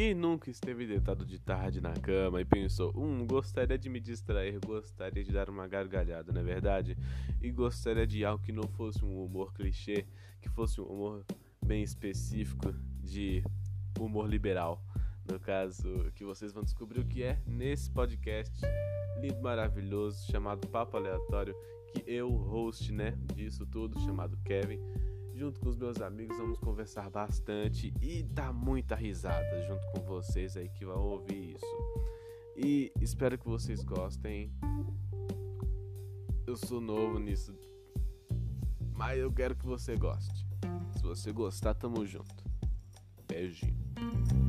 Quem nunca esteve deitado de tarde na cama e pensou, hum, gostaria de me distrair, gostaria de dar uma gargalhada, não é verdade? E gostaria de algo que não fosse um humor clichê, que fosse um humor bem específico de humor liberal. No caso, que vocês vão descobrir o que é nesse podcast lindo, maravilhoso, chamado Papo Aleatório, que eu, host, né, disso tudo, chamado Kevin, junto com os meus amigos, vamos conversar bastante e dar muita risada junto com vocês aí que vão ouvir isso. E espero que vocês gostem. Eu sou novo nisso, mas eu quero que você goste. Se você gostar, tamo junto. Beijinho.